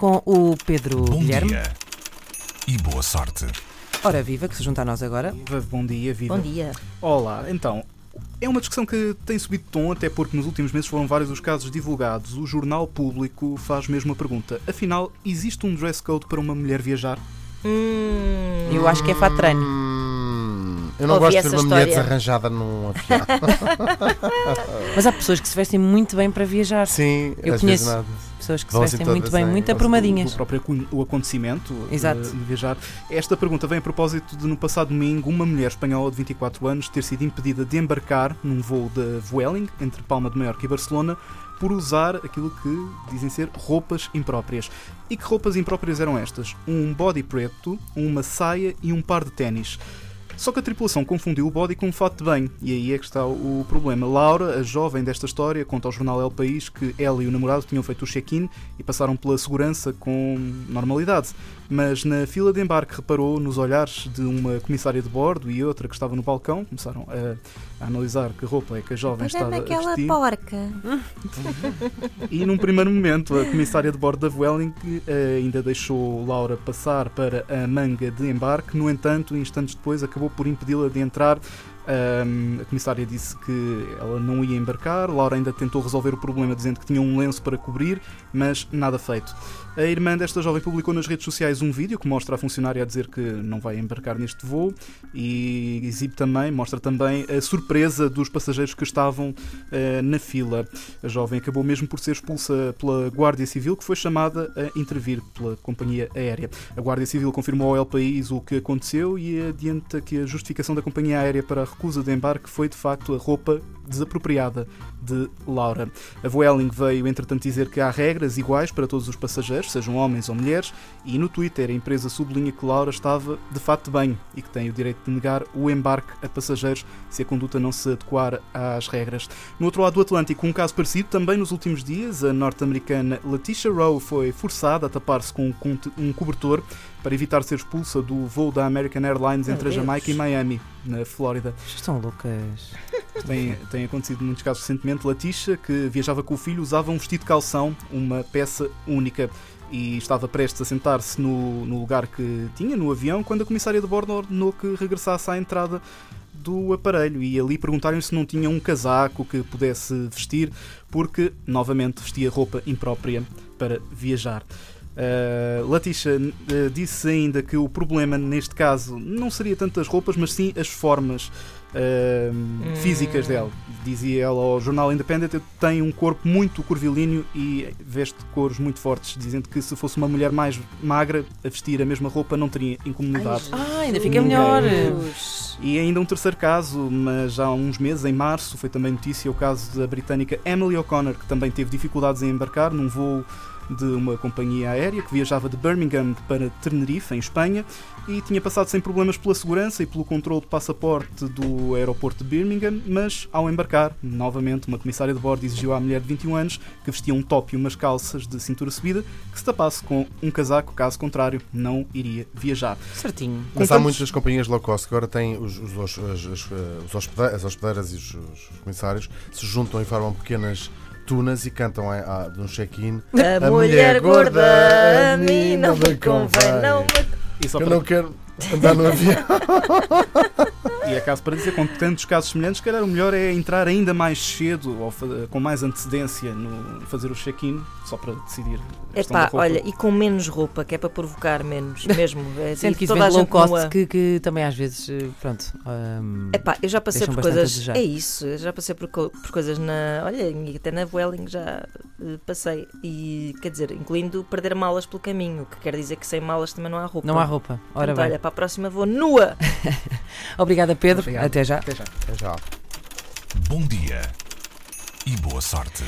com o Pedro Bom Guilherme. dia e boa sorte. Ora viva, que se junta a nós agora. Viva, Bom dia, viva. Bom dia. Olá, então. É uma discussão que tem subido de tom, até porque nos últimos meses foram vários os casos divulgados. O Jornal Público faz mesmo a pergunta: afinal, existe um dress code para uma mulher viajar? Hum, Eu acho que é fatrano. Eu não gosto de ver uma mulher desarranjada num avião. Mas há pessoas que se vestem muito bem para viajar. Sim, Eu conheço. Pessoas que se Vão assim vestem muito todas bem, em- muito aprumadinhas. Do próprio o acontecimento de- Exato. de viajar. Esta pergunta vem a propósito de, no passado domingo, uma mulher espanhola de 24 anos ter sido impedida de embarcar num voo da Vueling, entre Palma de Mallorca e Barcelona, por usar aquilo que dizem ser roupas impróprias. E que roupas impróprias eram estas? Um body preto, uma saia e um par de ténis. Só que a tripulação confundiu o body com um fato de banho, e aí é que está o problema. Laura, a jovem desta história, conta ao jornal El País que ela e o namorado tinham feito o check-in e passaram pela segurança com normalidade. Mas na fila de embarque reparou nos olhares de uma comissária de bordo e outra que estava no balcão, começaram a, a analisar que roupa é que a jovem estava Olha a naquela vestir. porca. E num primeiro momento, a comissária de bordo da Vueling eh, ainda deixou Laura passar para a manga de embarque. No entanto, instantes depois, acabou por impedi-la de entrar. Ahm, a comissária disse que ela não ia embarcar. Laura ainda tentou resolver o problema dizendo que tinha um lenço para cobrir, mas nada feito. A irmã desta jovem publicou nas redes sociais um vídeo que mostra a funcionária a dizer que não vai embarcar neste voo e exibe também, mostra também a surpresa dos passageiros que estavam eh, na fila. A jovem acabou mesmo por ser expulsa pela Guardia Civil, que foi chamada a intervir pela companhia aérea. A Guardia Civil confirmou ao El País o que aconteceu e adianta que a justificação da companhia aérea para a recusa de embarque foi de facto a roupa desapropriada de Laura. A Vueling veio, entretanto, dizer que há regras iguais para todos os passageiros, sejam homens ou mulheres, e no Twitter a empresa sublinha que Laura estava de de banho e que tem o direito de negar o embarque a passageiros se a conduta não se adequar às regras. No outro lado do Atlântico, um caso parecido, também nos últimos dias, a norte-americana Letitia Rowe foi forçada a tapar-se com um cobertor para evitar ser expulsa do voo da American Airlines Meu entre a. Jamaica e Miami, na Flórida. Estão loucas. Tem, tem acontecido muitos casos recentemente. Letitia, que viajava com o filho, usava um vestido de calção, uma peça única. E estava prestes a sentar-se no, no lugar que tinha, no avião, quando a comissária de bordo ordenou que regressasse à entrada do aparelho. E ali perguntaram se não tinha um casaco que pudesse vestir, porque, novamente, vestia roupa imprópria para viajar. Uh, Letitia uh, disse ainda que o problema neste caso não seria tanto as roupas, mas sim as formas uh, físicas dela. Dizia ela ao jornal Independent: Eu tenho um corpo muito curvilíneo e veste cores muito fortes, dizendo que se fosse uma mulher mais magra a vestir a mesma roupa não teria incomodidade. Ah, ainda fica Ninguém. melhor. E ainda um terceiro caso, mas há uns meses, em março, foi também notícia o caso da britânica Emily O'Connor, que também teve dificuldades em embarcar num voo de uma companhia aérea que viajava de Birmingham para Tenerife, em Espanha, e tinha passado sem problemas pela segurança e pelo controle de passaporte do aeroporto de Birmingham, mas ao embarcar, novamente, uma comissária de bordo exigiu à mulher de 21 anos que vestia um top e umas calças de cintura subida que se tapasse com um casaco, caso contrário, não iria viajar. Certinho. Mas há Contamos- muitas companhias low cost que agora têm os, os, os, os, os, eh, os hospede- as hospedeiras e os, os comissários se juntam e formam pequenas tunas e cantam a, a, de um check-in. A, A mulher mulher gorda gorda a mim não me convém, não me... E só Eu para não quero andar no avião. E é caso para dizer, com tantos casos semelhantes, se calhar o melhor é entrar ainda mais cedo ou com mais antecedência no fazer o check-in, só para decidir. Epá, roupa. olha, e com menos roupa, que é para provocar menos, mesmo. É, Sendo que isso toda vem low cost, nua. que, que também às vezes, eh, pronto. hum, Epá, eu já passei por coisas. É isso, eu já passei por, por coisas na. Olha, até na Vueling já passei. E quer dizer, incluindo perder malas pelo caminho, que quer dizer que sem malas também não há roupa. não há roupa. Ora Portanto, bem. olha, para a próxima vou nua. Obrigada, Pedro. Obrigado. Até já. Até já. Já. Bom dia e boa sorte.